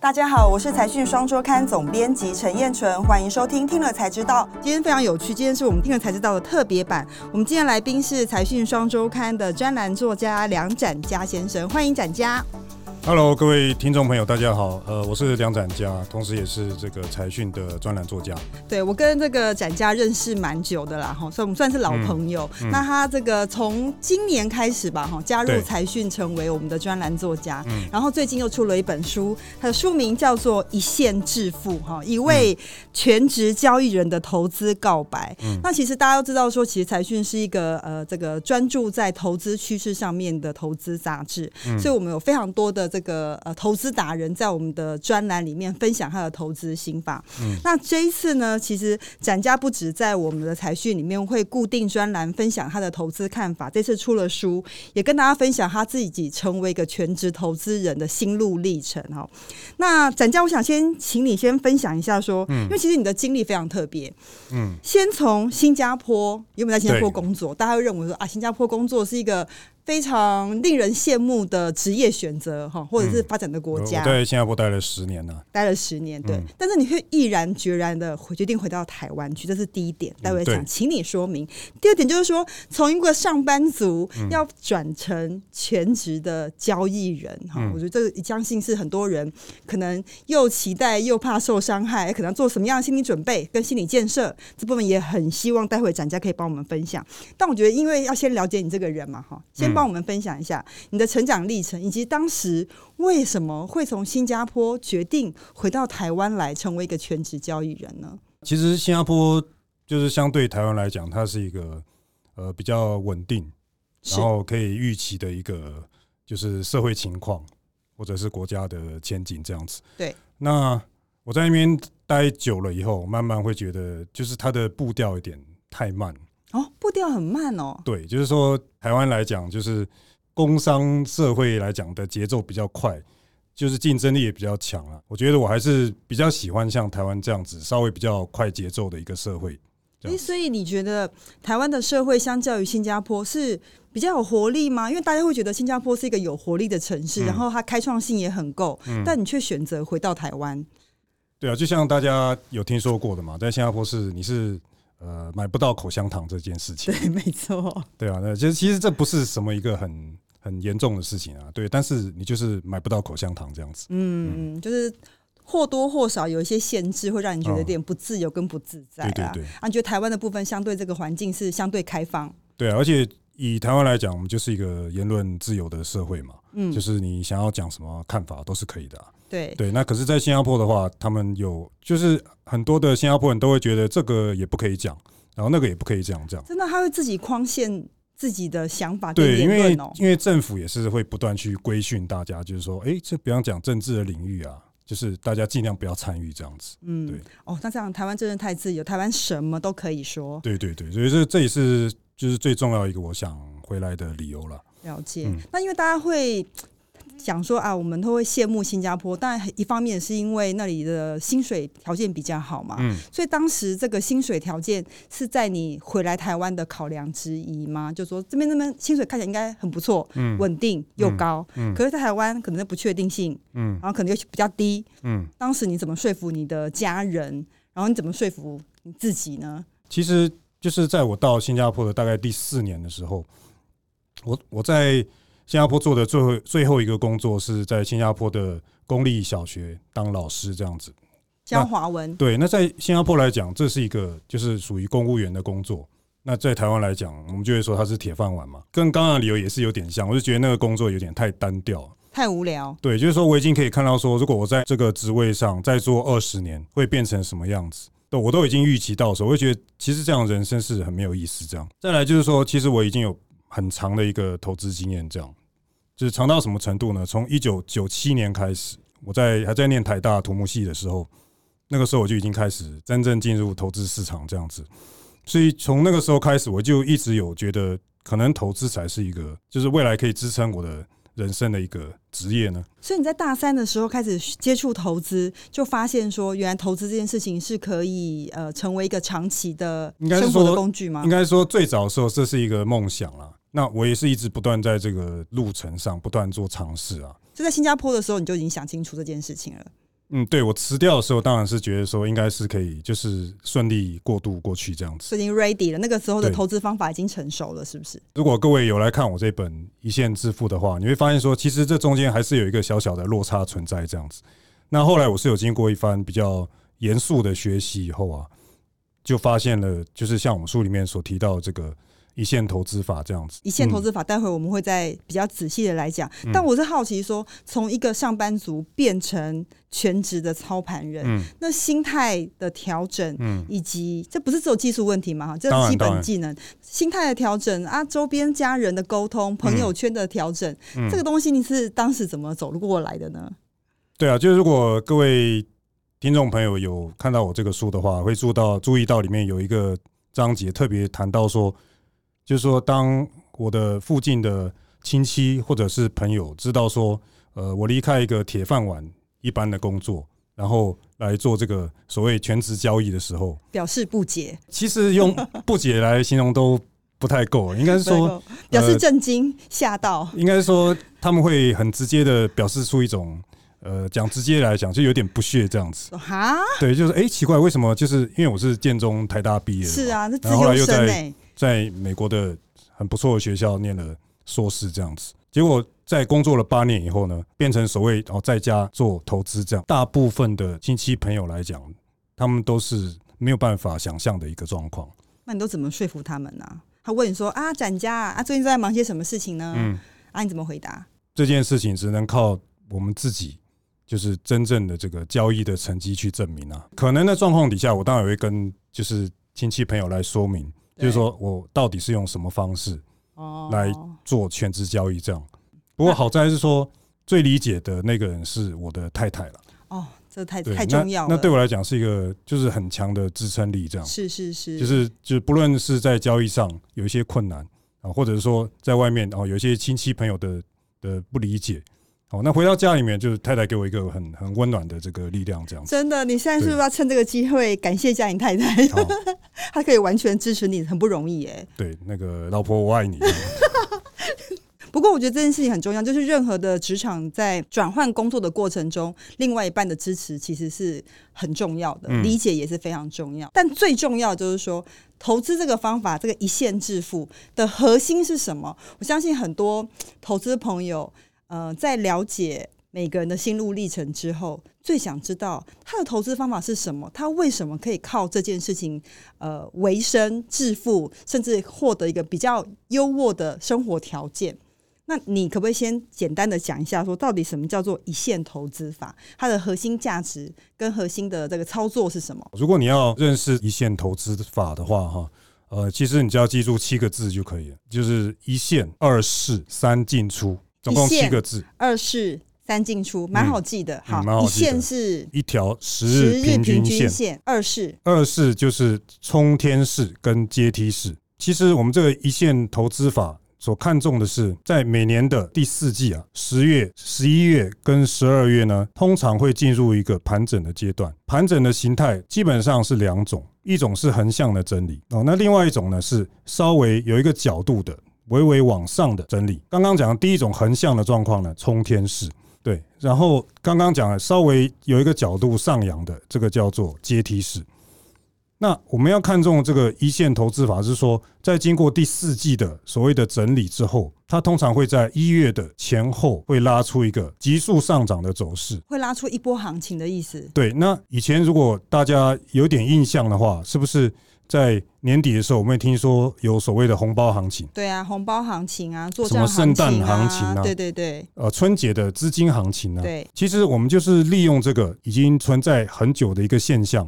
大家好，我是财讯双周刊总编辑陈燕纯，欢迎收听听了才知道。今天非常有趣，今天是我们听了才知道的特别版。我们今天来宾是财讯双周刊的专栏作家梁展嘉先生，欢迎展嘉。Hello，各位听众朋友，大家好。呃，我是梁展家，同时也是这个财讯的专栏作家。对，我跟这个展家认识蛮久的啦，哈，所以我们算是老朋友。嗯嗯、那他这个从今年开始吧，哈，加入财讯成为我们的专栏作家。嗯。然后最近又出了一本书，他的书名叫做《一线致富》，哈，一位全职交易人的投资告白。嗯。那其实大家都知道说，其实财讯是一个呃，这个专注在投资趋势上面的投资杂志。嗯。所以我们有非常多的。这个呃，投资达人在我们的专栏里面分享他的投资心法。嗯，那这一次呢，其实展家不止在我们的财讯里面会固定专栏分享他的投资看法，这次出了书，也跟大家分享他自己成为一个全职投资人的心路历程。哈，那展家，我想先请你先分享一下，说，嗯，因为其实你的经历非常特别，嗯，先从新加坡，有没有在新加坡工作？大家会认为说啊，新加坡工作是一个。非常令人羡慕的职业选择哈，或者是发展的国家。嗯、我在新加坡待了十年呢，待了十年，对。嗯、但是你会毅然决然的决定回到台湾去，这是第一点。待会想请你说明。第二点就是说，从一个上班族要转成全职的交易人哈，嗯、我觉得这个相信是很多人可能又期待又怕受伤害，可能做什么样的心理准备跟心理建设，这部分也很希望待会展家可以帮我们分享。但我觉得，因为要先了解你这个人嘛，哈，先。帮我们分享一下你的成长历程，以及当时为什么会从新加坡决定回到台湾来成为一个全职交易人呢？其实新加坡就是相对台湾来讲，它是一个呃比较稳定，然后可以预期的一个就是社会情况或者是国家的前景这样子。对，那我在那边待久了以后，慢慢会觉得就是它的步调有点太慢。哦，步调很慢哦。对，就是说台湾来讲，就是工商社会来讲的节奏比较快，就是竞争力也比较强啊。我觉得我还是比较喜欢像台湾这样子，稍微比较快节奏的一个社会。诶，所以你觉得台湾的社会相较于新加坡是比较有活力吗？因为大家会觉得新加坡是一个有活力的城市，嗯、然后它开创性也很够，嗯、但你却选择回到台湾。对啊，就像大家有听说过的嘛，在新加坡是你是。呃，买不到口香糖这件事情，对，没错，对啊，那其实其实这不是什么一个很很严重的事情啊，对，但是你就是买不到口香糖这样子，嗯，嗯就是或多或少有一些限制，会让你觉得有点不自由跟不自在啊。哦、对对对，啊，你觉得台湾的部分相对这个环境是相对开放？对啊，而且以台湾来讲，我们就是一个言论自由的社会嘛，嗯，就是你想要讲什么看法都是可以的啊。对对，那可是，在新加坡的话，他们有就是很多的新加坡人都会觉得这个也不可以讲，然后那个也不可以这样这样。真的，他会自己框限自己的想法。对，因为因为政府也是会不断去规训大家，就是说，哎，这不要讲政治的领域啊，就是大家尽量不要参与这样子。嗯，对。哦，那这样台湾真的太自由，台湾什么都可以说。对对对，所以这这也是就是最重要一个我想回来的理由了。了解。嗯，那因为大家会。讲说啊，我们都会羡慕新加坡，但一方面是因为那里的薪水条件比较好嘛，嗯，所以当时这个薪水条件是在你回来台湾的考量之一吗？就说这边那边薪水看起来应该很不错，嗯，稳定又高，嗯，可是在台湾可能不确定性，嗯，然后可能又比较低，嗯，当时你怎么说服你的家人？然后你怎么说服你自己呢？其实就是在我到新加坡的大概第四年的时候，我我在。新加坡做的最后最后一个工作是在新加坡的公立小学当老师，这样子教华文。对，那在新加坡来讲，这是一个就是属于公务员的工作。那在台湾来讲，我们就会说它是铁饭碗嘛。跟刚刚的理由也是有点像，我就觉得那个工作有点太单调，太无聊。对，就是说我已经可以看到说，如果我在这个职位上再做二十年，会变成什么样子？都，我都已经预期到的时候，我会觉得其实这样人生是很没有意思。这样，再来就是说，其实我已经有很长的一个投资经验，这样。就是长到什么程度呢？从一九九七年开始，我在还在念台大土木系的时候，那个时候我就已经开始真正进入投资市场这样子。所以从那个时候开始，我就一直有觉得，可能投资才是一个，就是未来可以支撑我的人生的一个职业呢。所以你在大三的时候开始接触投资，就发现说，原来投资这件事情是可以呃成为一个长期的生活的工具吗？应该说最早的时候，这是一个梦想啦。那我也是一直不断在这个路程上不断做尝试啊。就在新加坡的时候，你就已经想清楚这件事情了。嗯，对我辞掉的时候，当然是觉得说应该是可以，就是顺利过渡过去这样子。已经 ready 了，那个时候的投资方法已经成熟了，是不是？如果各位有来看我这本《一线致富》的话，你会发现说，其实这中间还是有一个小小的落差存在这样子。那后来我是有经过一番比较严肃的学习以后啊，就发现了，就是像我们书里面所提到的这个。一线投资法这样子，一线投资法，待会我们会再比较仔细的来讲。嗯、但我是好奇说，从一个上班族变成全职的操盘人，嗯、那心态的调整，嗯，以及这不是只有技术问题嘛？哈，这是基本技能，心态的调整啊，周边家人的沟通，朋友圈的调整，嗯、这个东西你是当时怎么走路过来的呢？对啊，就是如果各位听众朋友有看到我这个书的话，会注到注意到里面有一个章节特别谈到说。就是说，当我的附近的亲戚或者是朋友知道说，呃，我离开一个铁饭碗一般的工作，然后来做这个所谓全职交易的时候，表示不解。其实用不解来形容都不太够，应该是说 表示震惊、吓到。应该是说他们会很直接的表示出一种，呃，讲直接来讲就有点不屑这样子。哈，对，就是哎，奇怪，为什么？就是因为我是建中台大毕业的，是啊，那自由生哎。在美国的很不错的学校念了硕士，这样子，结果在工作了八年以后呢，变成所谓哦在家做投资这样。大部分的亲戚朋友来讲，他们都是没有办法想象的一个状况。那你都怎么说服他们呢？他问你说啊，展家啊，最近在忙些什么事情呢？嗯，啊，你怎么回答？这件事情只能靠我们自己，就是真正的这个交易的成绩去证明啊。可能的状况底下，我当然也会跟就是亲戚朋友来说明。就是说我到底是用什么方式来做全职交易这样？不过好在是说最理解的那个人是我的太太了。哦，这太太重要了。那对我来讲是一个就是很强的支撑力，这样。是是是。就是就是不论是在交易上有一些困难啊，或者是说在外面哦有一些亲戚朋友的的不理解。好，那回到家里面，就是太太给我一个很很温暖的这个力量，这样子。真的，你现在是不是要趁这个机会感谢一下你太太？她可以完全支持你，很不容易耶。对，那个老婆我爱你。不过我觉得这件事情很重要，就是任何的职场在转换工作的过程中，另外一半的支持其实是很重要的，理解也是非常重要。但最重要就是说，投资这个方法，这个一线致富的核心是什么？我相信很多投资朋友。呃，在了解每个人的心路历程之后，最想知道他的投资方法是什么？他为什么可以靠这件事情呃维生致富，甚至获得一个比较优渥的生活条件？那你可不可以先简单的讲一下，说到底什么叫做一线投资法？它的核心价值跟核心的这个操作是什么？如果你要认识一线投资法的话，哈，呃，其实你只要记住七个字就可以了，就是一线、二市、三进出。总共七个字，二市三进出，蛮好记的。好，一线是一条十日平均线，二市二市就是冲天式跟阶梯式。其实我们这个一线投资法所看重的是，在每年的第四季啊，十月、十一月跟十二月呢，通常会进入一个盘整的阶段。盘整的形态基本上是两种，一种是横向的整理哦，那另外一种呢是稍微有一个角度的。微微往上的整理。刚刚讲的第一种横向的状况呢，冲天式，对。然后刚刚讲的稍微有一个角度上扬的，这个叫做阶梯式。那我们要看重这个一线投资法，是说在经过第四季的所谓的整理之后，它通常会在一月的前后会拉出一个急速上涨的走势，会拉出一波行情的意思。对。那以前如果大家有点印象的话，是不是？在年底的时候，我们也听说有所谓的红包行情。对啊，红包行情啊，做什么圣诞行情啊？对对对。呃，春节的资金行情啊。对。其实我们就是利用这个已经存在很久的一个现象，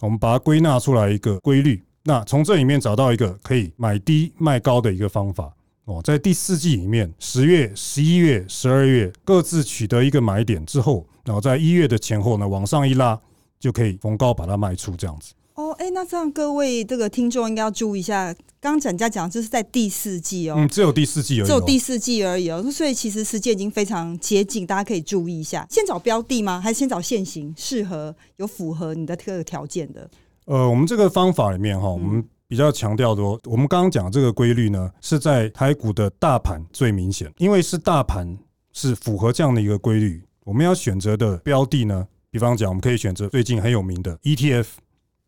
我们把它归纳出来一个规律。那从这里面找到一个可以买低卖高的一个方法哦，在第四季里面，十月、十一月、十二月各自取得一个买点之后，然后在一月的前后呢，往上一拉，就可以逢高把它卖出，这样子。哦，哎，那这样各位这个听众应该要注意一下，刚刚展家讲这是在第四季哦，嗯，只有第四季而已，只有第四季而已哦，所以其实时间已经非常接近，大家可以注意一下，先找标的吗？还是先找现行适合有符合你的这个条件的？呃，我们这个方法里面哈，我们比较强调的，我们刚刚讲这个规律呢，是在台股的大盘最明显，因为是大盘是符合这样的一个规律，我们要选择的标的呢。比方讲，我们可以选择最近很有名的 ETF，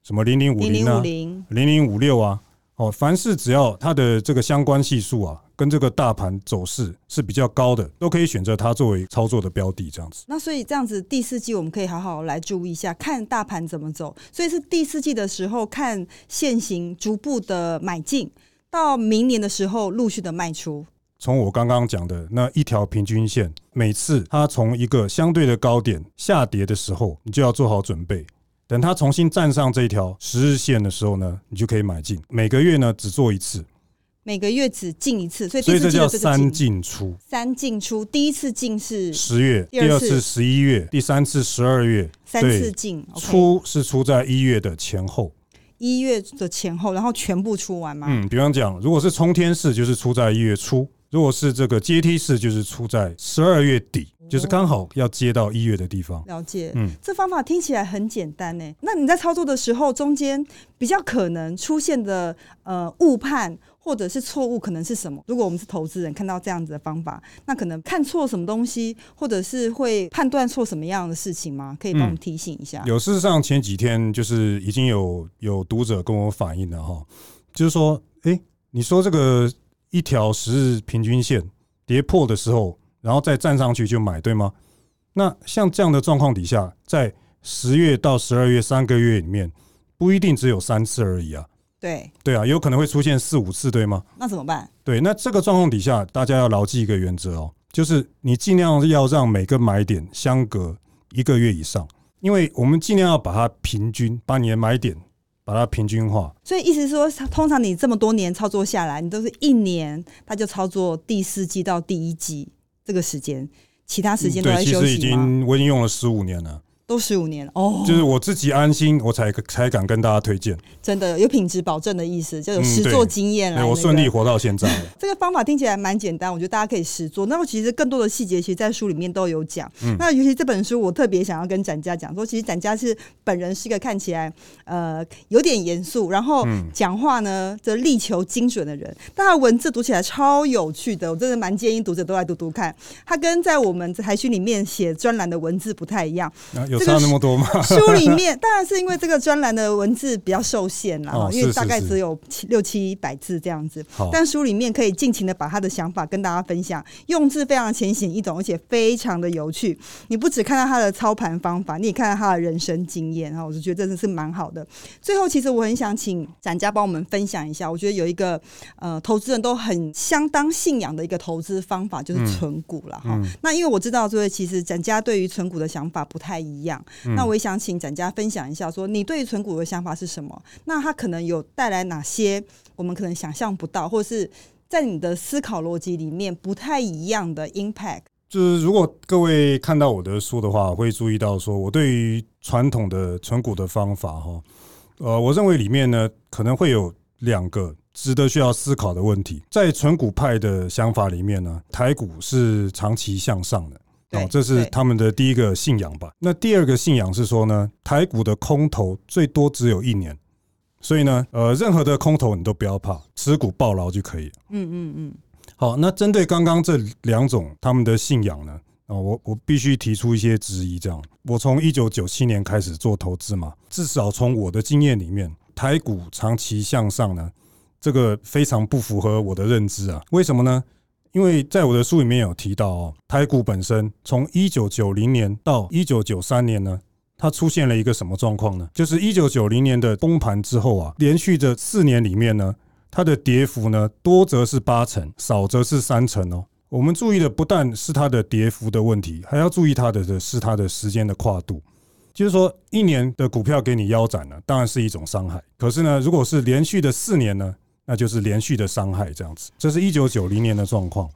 什么零零五零啊，零零五六啊。哦，凡是只要它的这个相关系数啊，跟这个大盘走势是比较高的，都可以选择它作为操作的标的，这样子。那所以这样子，第四季我们可以好好来注意一下，看大盘怎么走。所以是第四季的时候看现行逐步的买进，到明年的时候陆续的卖出。从我刚刚讲的那一条平均线，每次它从一个相对的高点下跌的时候，你就要做好准备。等它重新站上这一条十日线的时候呢，你就可以买进。每个月呢只做一次，每个月只进一次，所以所以这叫三进出。三进出，第一次进是十月，第二次十一月，第三次十二月，三次进。出是出在一月的前后，一月的前后，然后全部出完吗？嗯，比方讲，如果是冲天式，就是出在一月初。如果是这个阶梯式，就是出在十二月底，就是刚好要接到一月的地方。了解，嗯，这方法听起来很简单呢。那你在操作的时候，中间比较可能出现的呃误判或者是错误，可能是什么？如果我们是投资人，看到这样子的方法，那可能看错什么东西，或者是会判断错什么样的事情吗？可以帮我们提醒一下。有，事实上前几天就是已经有有读者跟我反映了哈，就是说，哎，你说这个。一条十日平均线跌破的时候，然后再站上去就买，对吗？那像这样的状况底下，在十月到十二月三个月里面，不一定只有三次而已啊。对对啊，有可能会出现四五次，对吗？那怎么办？对，那这个状况底下，大家要牢记一个原则哦，就是你尽量要让每个买点相隔一个月以上，因为我们尽量要把它平均，把你的买点。把它平均化，所以意思是说，通常你这么多年操作下来，你都是一年它就操作第四季到第一季这个时间，其他时间都在休息吗？对，其实已经我已经用了十五年了。都十五年了哦，就是我自己安心，我才才敢跟大家推荐。真的有品质保证的意思，就有实作经验了、那个。我顺利活到现在。这个方法听起来蛮简单，我觉得大家可以实做。那么其实更多的细节，其实，在书里面都有讲。嗯、那尤其这本书，我特别想要跟展家讲说，其实展家是本人是一个看起来呃有点严肃，然后讲话呢则力求精准的人。但他的文字读起来超有趣的，我真的蛮建议读者都来读读看。他跟在我们台讯里面写专栏的文字不太一样。有差那么多吗？书里面当然是因为这个专栏的文字比较受限啦，哦、因为大概只有七六七百字这样子。但书里面可以尽情的把他的想法跟大家分享，用字非常浅显易懂，而且非常的有趣。你不只看到他的操盘方法，你也看到他的人生经验，然后我就觉得真的是蛮好的。最后，其实我很想请展家帮我们分享一下，我觉得有一个呃投资人都很相当信仰的一个投资方法，就是存股了哈。嗯嗯、那因为我知道，所以其实展家对于存股的想法不太一样。那我也想请展家分享一下，说你对于存股的想法是什么？那它可能有带来哪些我们可能想象不到，或者是在你的思考逻辑里面不太一样的 impact？就是如果各位看到我的书的话，会注意到说我对于传统的存股的方法，哈，呃，我认为里面呢可能会有两个值得需要思考的问题。在存股派的想法里面呢，台股是长期向上的。哦，这是他们的第一个信仰吧？那第二个信仰是说呢，台股的空头最多只有一年，所以呢，呃，任何的空头你都不要怕，持股抱牢就可以了。嗯嗯嗯。好，那针对刚刚这两种他们的信仰呢，啊，我我必须提出一些质疑。这样，我从一九九七年开始做投资嘛，至少从我的经验里面，台股长期向上呢，这个非常不符合我的认知啊。为什么呢？因为在我的书里面有提到哦，台股本身从一九九零年到一九九三年呢，它出现了一个什么状况呢？就是一九九零年的崩盘之后啊，连续的四年里面呢，它的跌幅呢，多则是八成，少则是三成哦。我们注意的不但是它的跌幅的问题，还要注意它的的是它的时间的跨度。就是说，一年的股票给你腰斩了，当然是一种伤害。可是呢，如果是连续的四年呢？那就是连续的伤害，这样子。这是一九九零年的状况。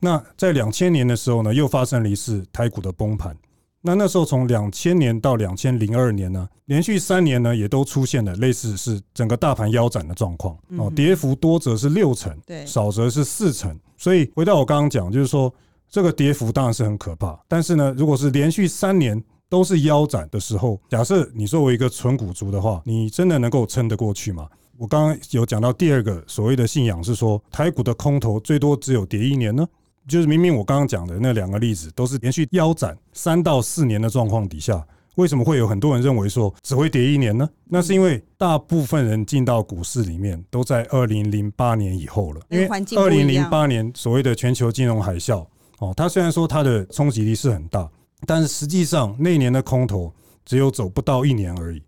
那在两千年的时候呢，又发生了一次台股的崩盘。那那时候从两千年到两千零二年呢，连续三年呢，也都出现了类似是整个大盘腰斩的状况。哦，跌幅多则是六成，对，少则是四成。所以回到我刚刚讲，就是说这个跌幅当然是很可怕。但是呢，如果是连续三年都是腰斩的时候，假设你作为一个纯股族的话，你真的能够撑得过去吗？我刚刚有讲到第二个所谓的信仰是说，台股的空头最多只有跌一年呢，就是明明我刚刚讲的那两个例子都是连续腰斩三到四年的状况底下，为什么会有很多人认为说只会跌一年呢？那是因为大部分人进到股市里面都在二零零八年以后了，因为二零零八年所谓的全球金融海啸哦，它虽然说它的冲击力是很大，但是实际上那年的空头只有走不到一年而已。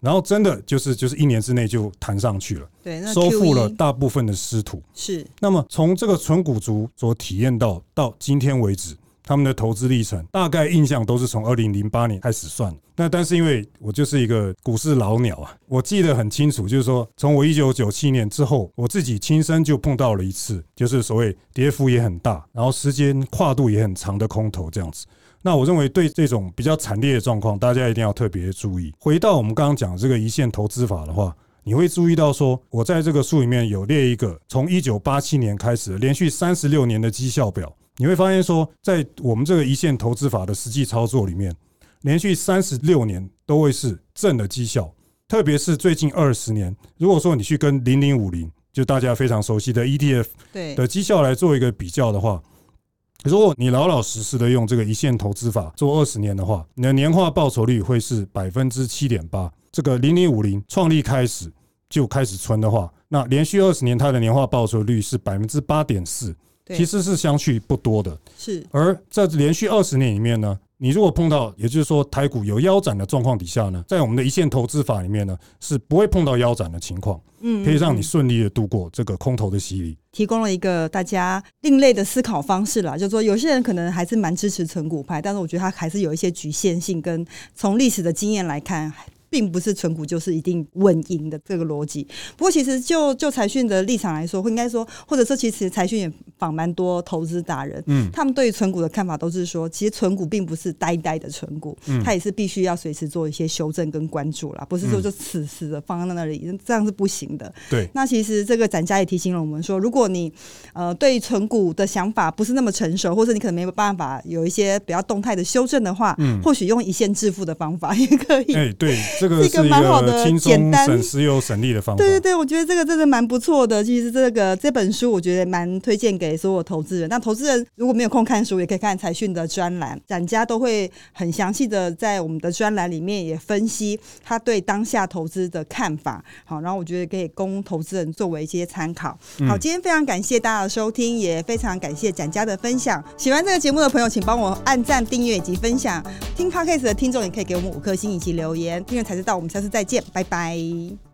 然后真的就是就是一年之内就弹上去了，对，收复了大部分的失土。是。那么从这个纯股族所体验到到今天为止，他们的投资历程大概印象都是从二零零八年开始算。那但是因为我就是一个股市老鸟啊，我记得很清楚，就是说从我一九九七年之后，我自己亲身就碰到了一次，就是所谓跌幅也很大，然后时间跨度也很长的空头这样子。那我认为对这种比较惨烈的状况，大家一定要特别注意。回到我们刚刚讲这个一线投资法的话，你会注意到说，我在这个书里面有列一个从一九八七年开始连续三十六年的绩效表。你会发现说，在我们这个一线投资法的实际操作里面，连续三十六年都会是正的绩效。特别是最近二十年，如果说你去跟零零五零，就大家非常熟悉的 ETF 的绩效来做一个比较的话。如果你老老实实的用这个一线投资法做二十年的话，你的年化报酬率会是百分之七点八。这个零零五零创立开始就开始存的话，那连续二十年它的年化报酬率是百分之八点四，其实是相去不多的。是，而在连续二十年里面呢，你如果碰到，也就是说台股有腰斩的状况底下呢，在我们的一线投资法里面呢，是不会碰到腰斩的情况，嗯，可以让你顺利的度过这个空头的洗礼，提供了一个大家另类的思考方式啦。就是说，有些人可能还是蛮支持存股派，但是我觉得他还是有一些局限性，跟从历史的经验来看。并不是存股就是一定稳赢的这个逻辑。不过，其实就就财讯的立场来说，会应该说，或者说，其实财讯也访蛮多投资达人，嗯，他们对于存股的看法都是说，其实存股并不是呆呆的存股，嗯，它也是必须要随时做一些修正跟关注啦，不是说就死死的放在那里，这样是不行的。对。那其实这个展家也提醒了我们说，如果你呃对存股的想法不是那么成熟，或者你可能没有办法有一些比较动态的修正的话，嗯，或许用一线致富的方法也可以。哎，对。这个是一个蛮好的、简单、省时又省力的方法。对对对，我觉得这个真的蛮不错的。其实这个这本书，我觉得蛮推荐给所有投资人。那投资人如果没有空看书，也可以看财讯的专栏，展家都会很详细的在我们的专栏里面也分析他对当下投资的看法。好，然后我觉得可以供投资人作为一些参考。好，今天非常感谢大家的收听，也非常感谢展家的分享。喜欢这个节目的朋友，请帮我按赞、订阅以及分享。听 Podcast 的听众也可以给我们五颗星以及留言，因为才知道。我们下次再见，拜拜。